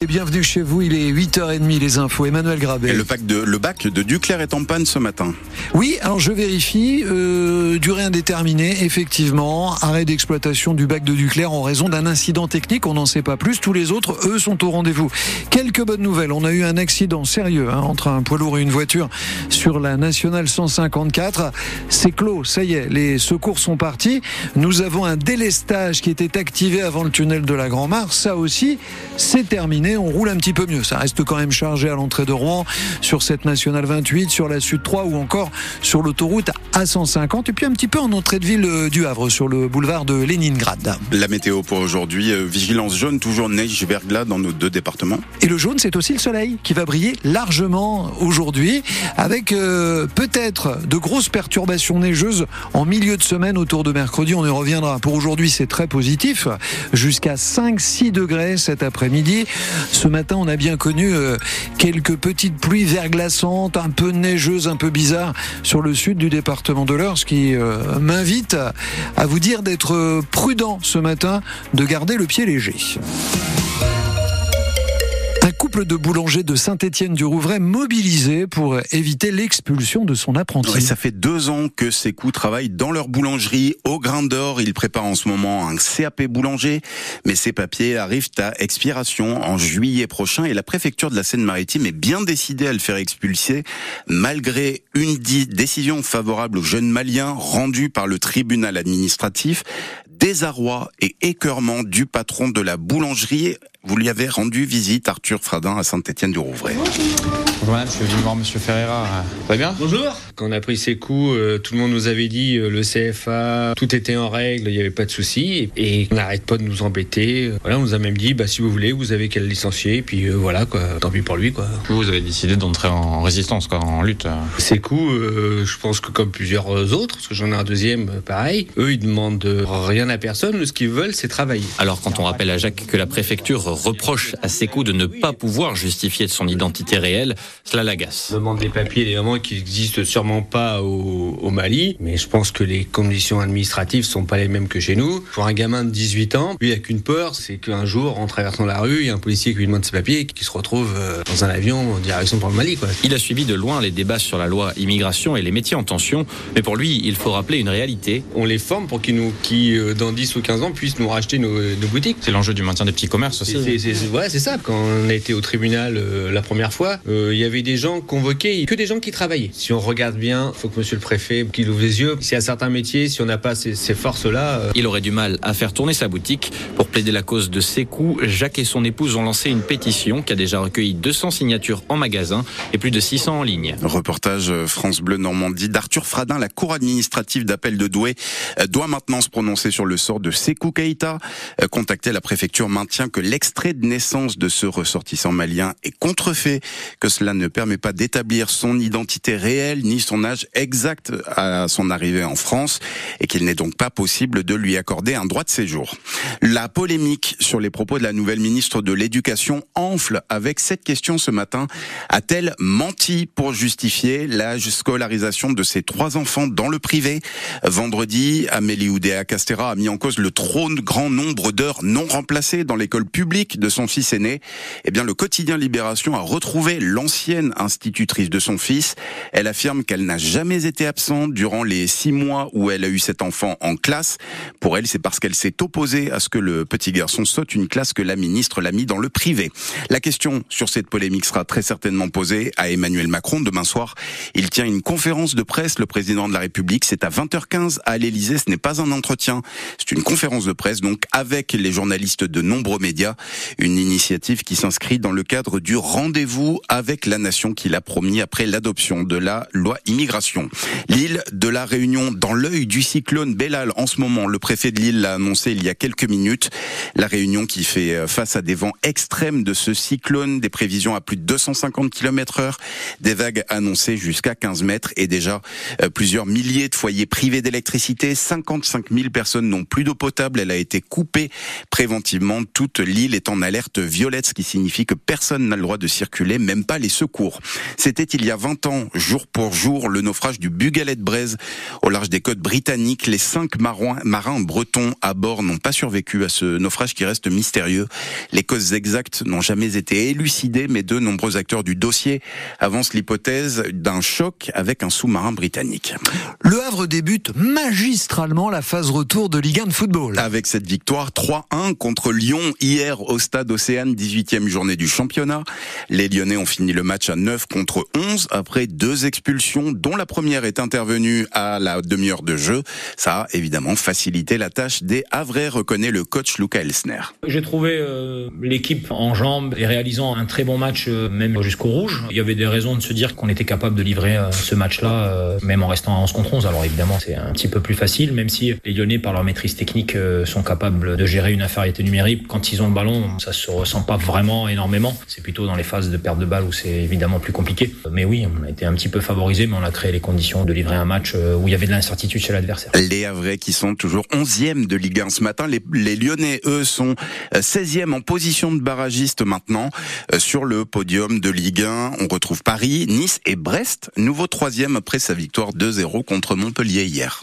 Et bienvenue chez vous, il est 8h30 les infos. Emmanuel Grabé. Le, bac de, le bac de Duclair est en panne ce matin. Oui, alors je vérifie, euh, durée indéterminée, effectivement, arrêt d'exploitation du bac de Duclair en raison d'un incident technique, on n'en sait pas plus, tous les autres, eux, sont au rendez-vous. Quelques bonnes nouvelles, on a eu un accident sérieux hein, entre un poids lourd et une voiture sur la nationale 154. C'est clos, ça y est, les secours sont partis. Nous avons un délestage qui était activé avant le tunnel de la Grand-Mare, ça aussi, c'est terminé on roule un petit peu mieux. Ça reste quand même chargé à l'entrée de Rouen, sur cette nationale 28, sur la Sud 3 ou encore sur l'autoroute A150 et puis un petit peu en entrée de ville euh, du Havre, sur le boulevard de Leningrad. La météo pour aujourd'hui, euh, vigilance jaune, toujours neige, verglas dans nos deux départements. Et le jaune, c'est aussi le soleil qui va briller largement aujourd'hui, avec euh, peut-être de grosses perturbations neigeuses en milieu de semaine autour de mercredi. On y reviendra. Pour aujourd'hui, c'est très positif, jusqu'à 5-6 degrés cet après-midi. Ce matin, on a bien connu euh, quelques petites pluies verglaçantes, un peu neigeuses, un peu bizarres sur le sud du département de l'Eure, ce qui euh, m'invite à vous dire d'être prudent ce matin, de garder le pied léger couple de boulangers de Saint-Étienne-du-Rouvray mobilisé pour éviter l'expulsion de son apprenti. ça fait deux ans que ces coups travaillent dans leur boulangerie au Grain d'Or. Ils préparent en ce moment un CAP boulanger, mais ces papiers arrivent à expiration en juillet prochain et la préfecture de la Seine-Maritime est bien décidée à le faire expulser malgré une décision favorable aux jeunes maliens rendue par le tribunal administratif désarroi et écœurement du patron de la boulangerie. Vous lui avez rendu visite, Arthur Fradin, à Saint-Étienne-du-Rouvray. Bonjour madame, je suis venu voir monsieur Ferreira. Très bien? Bonjour. Quand on a pris ces coups, euh, tout le monde nous avait dit euh, le CFA, tout était en règle, il n'y avait pas de souci. Et on n'arrête pas de nous embêter. Voilà, on nous a même dit, bah, si vous voulez, vous avez qu'à le licencier. Et puis euh, voilà, quoi, tant pis pour lui. Quoi. Vous avez décidé d'entrer en résistance, quoi, en lutte. Ces coups, je pense que comme plusieurs autres, parce que j'en ai un deuxième, pareil, eux, ils demandent rien à personne. Ce qu'ils veulent, c'est travailler. Alors quand on rappelle à Jacques que la préfecture reproche à ses coups de ne pas pouvoir justifier de son identité réelle, cela l'agace. On demande des papiers, évidemment, qui n'existent sûrement pas au, Mali, mais je pense que les conditions administratives sont pas les mêmes que chez nous. Pour un gamin de 18 ans, lui, il a qu'une peur, c'est qu'un jour, en traversant la rue, il y a un policier qui lui demande ses papiers et qui se retrouve euh, dans un avion en direction pour le Mali. Quoi. Il a suivi de loin les débats sur la loi immigration et les métiers en tension, mais pour lui, il faut rappeler une réalité. On les forme pour qu'ils nous, qui euh, dans 10 ou 15 ans, puissent nous racheter nos, boutiques. C'est l'enjeu du maintien des petits commerces aussi. Ouais, c'est ça. Quand on a été au tribunal euh, la première fois, il y avait des gens convoqués, que des gens qui travaillaient. Si on regarde bien, il faut que monsieur le préfet qu'il ouvre les yeux. S'il y a certains métiers, si on n'a pas ces, forces-là... Euh, il aurait du mal à faire tourner sa boutique. Pour plaider la cause de ses coups, Jacques et son épouse ont lancé une pétition qui a déjà recueilli 200 signatures en magasin et plus de 600 en ligne. Reportage euh, France Bleu Normandie d'Arthur Fradin. La cour administrative d'appel de Douai euh, doit maintenant se prononcer sur le sort de Sekou Keïta. Contacté, la préfecture maintient que l'extrait de naissance de ce ressortissant malien est contrefait, que cela ne permet pas d'établir son identité réelle ni son âge exact à son arrivée en France et qu'il n'est donc pas possible de lui accorder un droit de séjour. La polémique sur les propos de la nouvelle ministre de l'Éducation enfle avec cette question ce matin. A-t-elle menti pour justifier la scolarisation de ses trois enfants dans le privé? Vendredi, Amélie Oudéa Castera a mis en cause le trop grand nombre d'heures non remplacées dans l'école publique de son fils aîné. Eh bien, le quotidien Libération a retrouvé l'ancienne institutrice de son fils. Elle affirme qu'elle n'a jamais été absente durant les six mois où elle a eu cet enfant en classe. Pour elle, c'est parce qu'elle s'est opposée à ce que le petit garçon saute une classe que la ministre l'a mis dans le privé. La question sur cette polémique sera très certainement posée à Emmanuel Macron demain soir. Il tient une conférence de presse, le président de la République. C'est à 20h15 à l'Elysée. Ce n'est pas un entretien. C'est une conférence de presse, donc avec les journalistes de nombreux médias. Une initiative qui s'inscrit dans le cadre du rendez-vous avec la nation qu'il a promis après l'adoption de la loi immigration. L'île de la Réunion dans l'œil du cyclone Bellal en ce moment. Le préfet de l'île l'a annoncé il y a quelques minutes. La Réunion qui fait euh, face à des vents extrêmes de ce cyclone, des prévisions à plus de 250 km heure, des vagues annoncées jusqu'à 15 mètres et déjà euh, plusieurs milliers de foyers privés d'électricité. 55 000 personnes n'ont plus d'eau potable. Elle a été coupée préventivement. Toute l'île est en alerte violette, ce qui signifie que personne n'a le droit de circuler, même pas les secours. C'était il y a 20 ans, jour pour jour, le naufrage du Bugalet de Braise au large des côtes britanniques. Les cinq marins, marins bretons à bord n'ont pas survécu à ce naufrage qui reste mystérieux. Les causes exactes n'ont jamais été élucidées, mais de nombreux acteurs du dossier avancent l'hypothèse d'un choc avec un sous-marin britannique. Le Havre débute magistralement la phase retour de Ligue 1 de football. Avec cette victoire 3-1 contre Lyon hier au stade Océane, 18e journée du championnat. Les Lyonnais ont fini le match à 9 contre 11 après deux expulsions dont la première est intervenue à la demi-heure de jeu. Ça a évidemment facilité la tâche des Havrais, reconnaît le coach Luca Elsner. J'ai trouvé euh, l'équipe en jambes et réalisant un très bon match euh, même jusqu'au rouge. Il y avait des raisons de se dire qu'on était capable de livrer euh, ce match-là même en restant à 11 contre 11. Alors évidemment c'est un petit peu plus facile même si les Lyonnais par leur maîtrise technique sont capables de gérer une infériorité numérique. Quand ils ont le ballon ça se ressent pas vraiment énormément. C'est plutôt dans les phases de perte de balle où c'est évidemment plus compliqué. Mais oui on a été un petit peu favorisé mais on a créé les conditions de livrer un match où il y avait de l'incertitude chez l'adversaire. Les Havrais qui sont toujours 11e de Ligue 1 ce matin. Les, les Lyonnais, eux, sont 16e en position de barragiste maintenant. Euh, sur le podium de Ligue 1, on retrouve Paris, Nice et Brest, nouveau troisième après sa victoire 2-0 contre Montpellier hier.